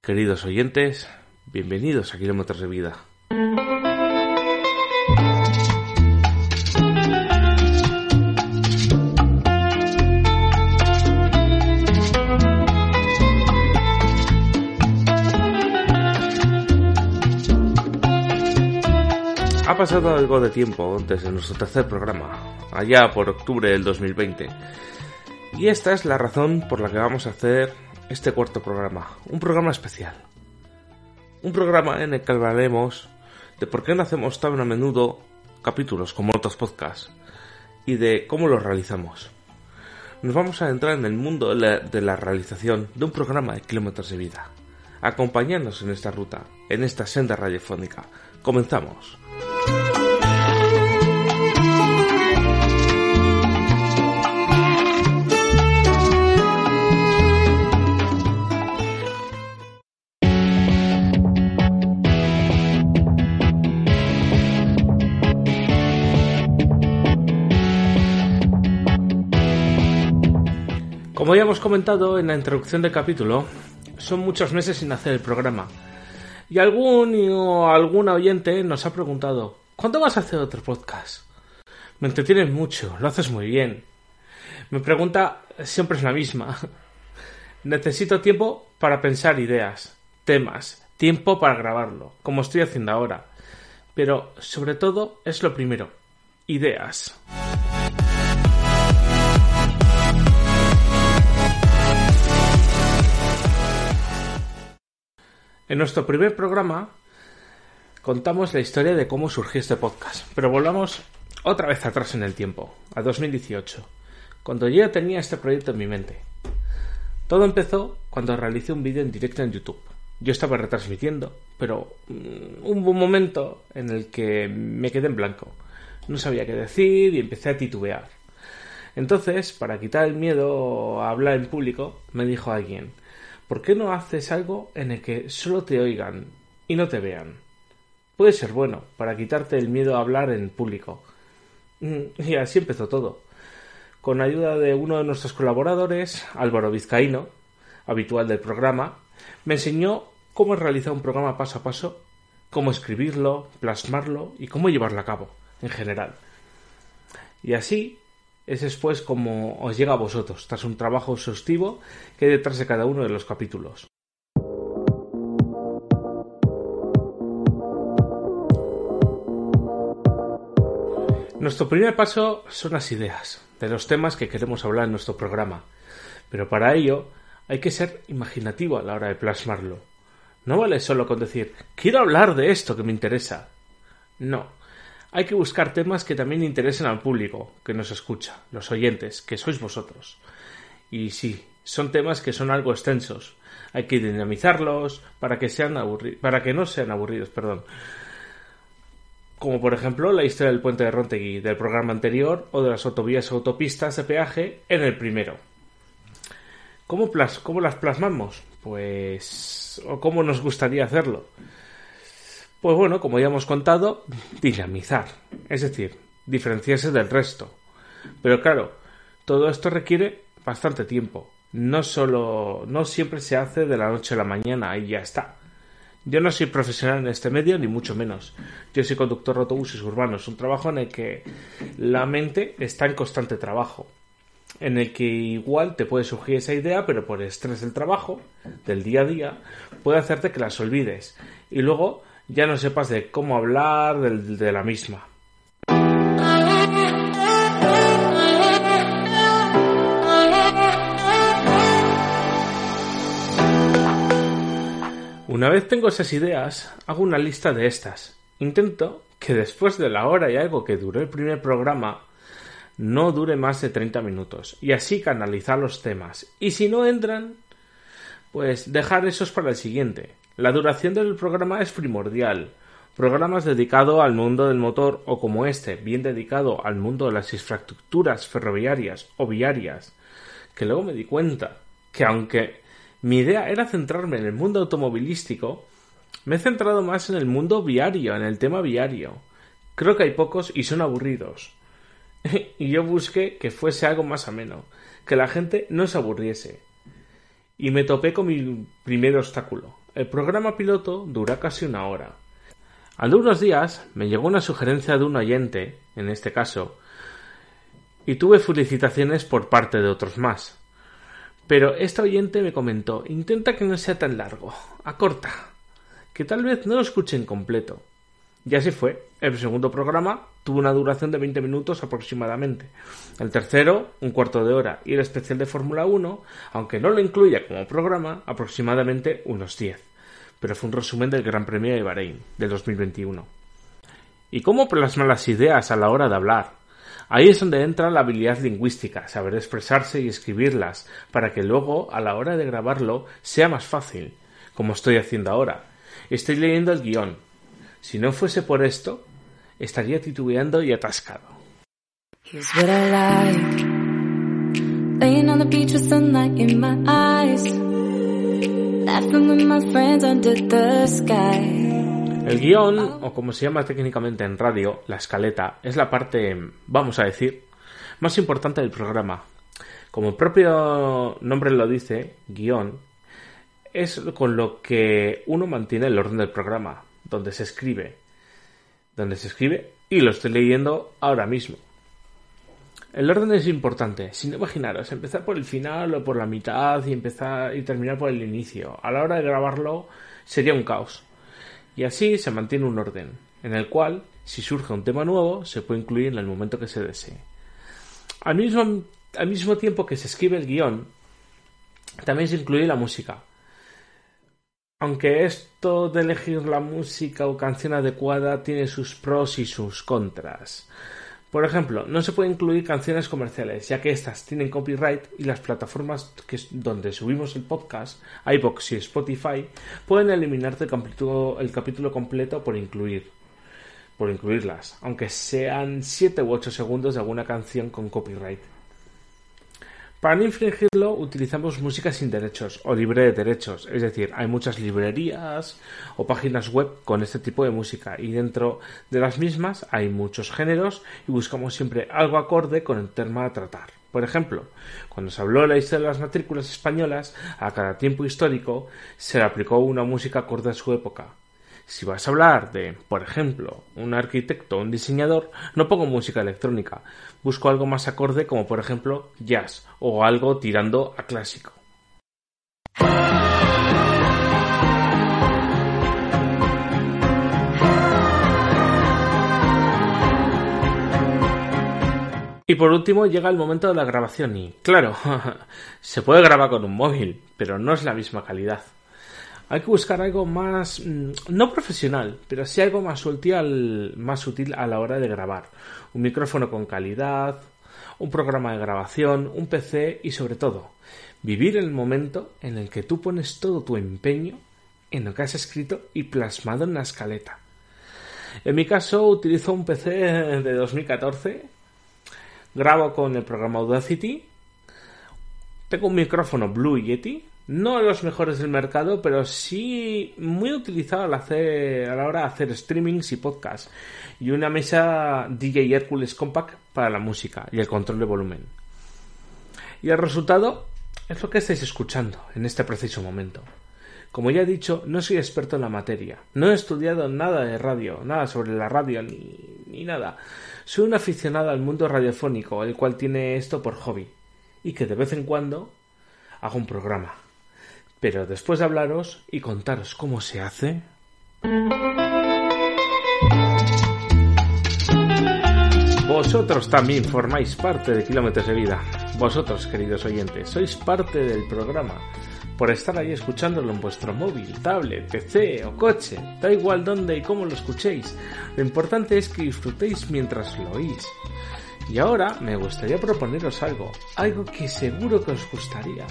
Queridos oyentes, bienvenidos a Kilómetros de Vida. Ha pasado algo de tiempo desde nuestro tercer programa, allá por octubre del 2020. Y esta es la razón por la que vamos a hacer este cuarto programa, un programa especial. Un programa en el que hablaremos de por qué no hacemos tan a menudo capítulos como otros podcasts y de cómo los realizamos. Nos vamos a entrar en el mundo de la, realización de un programa de kilómetros de vida. Acompañándonos en esta ruta, en esta senda radiofónica. Comenzamos. Como ya hemos comentado en la introducción del capítulo, son muchos meses sin hacer el programa. Y algún o alguna oyente nos ha preguntado, ¿cuándo vas a hacer otro podcast? Me entretienes mucho, lo haces muy bien. Mi pregunta siempre es la misma. Necesito tiempo para pensar ideas, temas, tiempo para grabarlo, como estoy haciendo ahora. Pero sobre todo es lo primero, ideas. En nuestro primer programa contamos la historia de cómo surgió este podcast, pero volvamos otra vez atrás en el tiempo, a 2018, cuando yo ya tenía este proyecto en mi mente. Todo empezó cuando realicé un vídeo en directo en YouTube. Yo estaba retransmitiendo, pero mm, hubo un momento en el que me quedé en blanco. No sabía qué decir y empecé a titubear. Entonces, para quitar el miedo a hablar en público, me dijo alguien, ¿por qué no haces algo en el que solo te oigan y no te vean? Puede ser bueno para quitarte el miedo a hablar en público. Mm, y así empezó todo. Con ayuda de uno de nuestros colaboradores, Álvaro Vizcaíno, habitual del programa, me enseñó cómo realizar un programa paso a paso, cómo escribirlo, plasmarlo y cómo llevarlo a cabo, en general. Y así es después como os llega a vosotros, tras un trabajo exhaustivo que hay detrás de cada uno de los capítulos. Nuestro primer paso son las ideas, de los temas que queremos hablar en nuestro programa, pero para ello hay que ser imaginativo a la hora de plasmarlo. No vale solo con decir quiero hablar de esto que me interesa. No, hay que buscar temas que también interesen al público que nos escucha, los oyentes, que sois vosotros. Y sí, son temas que son algo extensos. Hay que dinamizarlos para que sean para que no sean aburridos, perdón. Como por ejemplo la historia del puente de Rontegui del programa anterior o de las autovías o autopistas de peaje en el primero. ¿Cómo, ¿Cómo las plasmamos? Pues... o cómo nos gustaría hacerlo. Pues bueno, como ya hemos contado, dinamizar, es decir, diferenciarse del resto. Pero claro, todo esto requiere bastante tiempo. No solo, no siempre se hace de la noche a la mañana y ya está. Yo no soy profesional en este medio, ni mucho menos. Yo soy conductor de autobuses urbanos, un trabajo en el que la mente está en constante trabajo. En el que igual te puede surgir esa idea, pero por estrés del trabajo, del día a día, puede hacerte que las olvides. Y luego ya no sepas de cómo hablar de, de la misma. Una vez tengo esas ideas, hago una lista de estas. Intento que después de la hora y algo que duró el primer programa, no dure más de 30 minutos y así canalizar los temas. Y si no entran, Pues dejar esos para el siguiente. La duración del programa es primordial. Programas dedicados al mundo del motor o como este, bien dedicado al mundo de las infraestructuras ferroviarias o viarias, que luego me di cuenta que aunque mi idea era centrarme en el mundo automovilístico, me he centrado más en el mundo viario, en el tema viario. Creo que hay pocos y son aburridos. y yo busqué que fuese algo más ameno, que la gente no se aburriese. Y me topé con mi primer obstáculo. El programa piloto dura casi una hora. Al de unos días me llegó una sugerencia de un oyente, en este caso, y tuve felicitaciones por parte de otros más. Pero este oyente me comentó intenta que no sea tan largo, acorta, que tal vez no lo escuche en completo. Y así fue. El segundo programa tuvo una duración de 20 minutos aproximadamente. El tercero, un cuarto de hora. Y el especial de Fórmula 1, aunque no lo incluya como programa, aproximadamente unos 10 pero fue un resumen del Gran Premio de Bahrein de 2021. ¿Y cómo plasmar las ideas a la hora de hablar? Ahí es donde entra la habilidad lingüística, saber expresarse y escribirlas, para que luego, a la hora de grabarlo, sea más fácil, como estoy haciendo ahora. Estoy leyendo el guion. Si no fuese por esto, estaría titubeando y atascado. El guion, o como se llama técnicamente en radio, la escaleta, es la parte, vamos a decir, más importante del programa. Como el propio nombre lo dice, guion, es con lo que uno mantiene el orden del programa, donde se escribe, donde se escribe y lo estoy leyendo ahora mismo. El orden es importante. Sin imaginaros, empezar por el final o por la mitad y empezar y terminar por el inicio. A la hora de grabarlo sería un caos. Y así se mantiene un orden, en el cual, si surge un tema nuevo, se puede incluir en el momento que se desee. Al mismo, al mismo tiempo que se escribe el guion, también se incluye la música. Aunque esto de elegir la música o canción adecuada tiene sus pros y sus contras. Por ejemplo, no se puede incluir canciones comerciales, ya que estas tienen copyright y las plataformas donde subimos el podcast, iBox y Spotify, pueden eliminarte el capítulo, el capítulo completo por incluir por incluirlas, aunque sean 7 u 8 segundos de alguna canción con copyright. Para no infringirlo utilizamos música sin derechos o libre de derechos, es decir, hay muchas librerías o páginas web con este tipo de música y dentro de las mismas hay muchos géneros y buscamos siempre algo acorde con el tema a tratar. Por ejemplo, cuando se habló de la historia de las matrículas españolas, a cada tiempo histórico se le aplicó una música acorde a su época. Si vas a hablar de, por ejemplo, un arquitecto o un diseñador, no pongo música electrónica. Busco algo más acorde como por ejemplo jazz o algo tirando a clásico. Y por último llega el momento de la grabación y, claro, se puede grabar con un móvil, pero no es la misma calidad. Hay que buscar algo más, mm, no profesional, pero sí algo más útil, más útil a la hora de grabar. Un micrófono con calidad, un programa de grabación, un PC y sobre todo, vivir el momento en el que tú pones todo tu empeño en lo que has escrito y plasmado en la escaleta. En mi caso utilizo un PC de 2014, grabo con el programa Audacity, tengo un micrófono Blue Yeti, no los mejores del mercado, pero sí muy utilizado al hacer, a la hora de hacer streamings y podcasts. Y una mesa DJ Hercules Compact para la música y el control de volumen. Y el resultado es lo que estáis escuchando en este preciso momento. Como ya he dicho, no soy experto en la materia. No he estudiado nada de radio, nada sobre la radio ni, ni nada. Soy un aficionado al mundo radiofónico, el cual tiene esto por hobby. Y que de vez en cuando hago un programa. Pero después de hablaros y contaros cómo se hace... Vosotros también formáis parte de Kilómetros de Vida. Vosotros, queridos oyentes, sois parte del programa por estar ahí escuchándolo en vuestro móvil, tablet, PC o coche. Da igual dónde y cómo lo escuchéis. Lo importante es que disfrutéis mientras lo oís. Y ahora me gustaría proponeros algo, algo que seguro que os gustaría.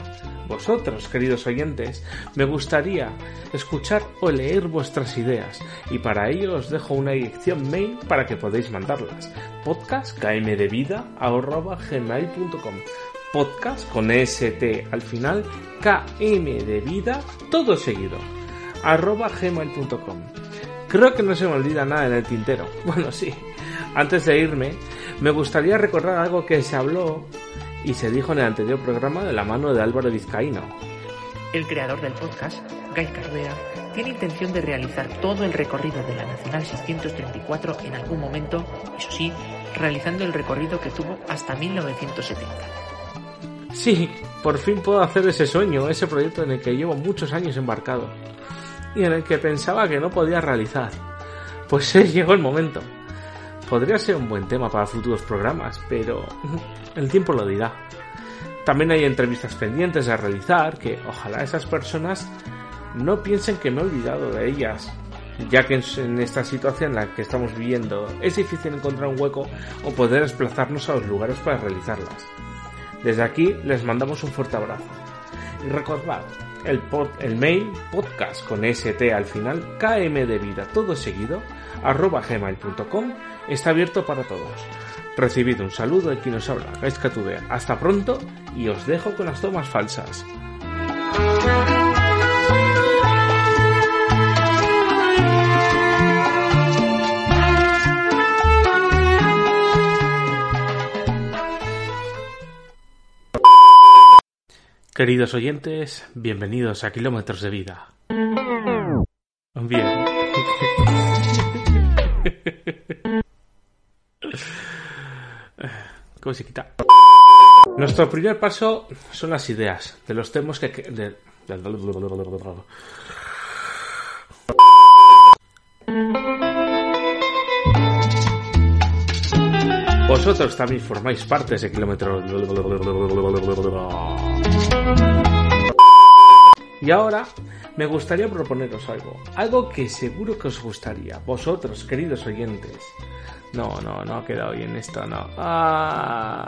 Vosotros, queridos oyentes, me gustaría escuchar o leer vuestras ideas y para ello os dejo una dirección mail para que podáis mandarlas. Podcast kmdevida@gmail.com. Podcast con st al final, km de vida, todo seguido, arroba gmail.com. Creo que no se me olvida nada en el tintero. Bueno, sí. Antes de irme, me gustaría recordar algo que se habló y se dijo en el anterior programa de la mano de Álvaro Vizcaíno. El creador del podcast, Guy Cardea, tiene intención de realizar todo el recorrido de la Nacional 634 en algún momento, eso sí, realizando el recorrido que tuvo hasta 1970. Sí, por fin puedo hacer ese sueño, ese proyecto en el que llevo muchos años embarcado y en el que pensaba que no podía realizar. Pues sí, llegó el momento. Podría ser un buen tema para futuros programas, pero el tiempo lo dirá. También hay entrevistas pendientes a realizar que ojalá esas personas no piensen que me he olvidado de ellas, ya que en esta situación en la que estamos viviendo es difícil encontrar un hueco o poder desplazarnos a los lugares para realizarlas. Desde aquí les mandamos un fuerte abrazo. Y recordad, el, el mail podcast con st al final, km de vida todo seguido, arroba gmail.com está abierto para todos. Recibid un saludo de quien os habla, Gaiscatude. Hasta pronto y os dejo con las tomas falsas. Queridos oyentes, bienvenidos a Kilómetros de Vida. Bien. ¿Cómo se quita? Nuestro primer paso son las ideas de los temas que... De... Vosotros también formáis parte de ese kilómetro. Y ahora me gustaría proponeros algo, algo que seguro que os gustaría, vosotros, queridos oyentes. No, no, no ha quedado bien esto, no. Ah.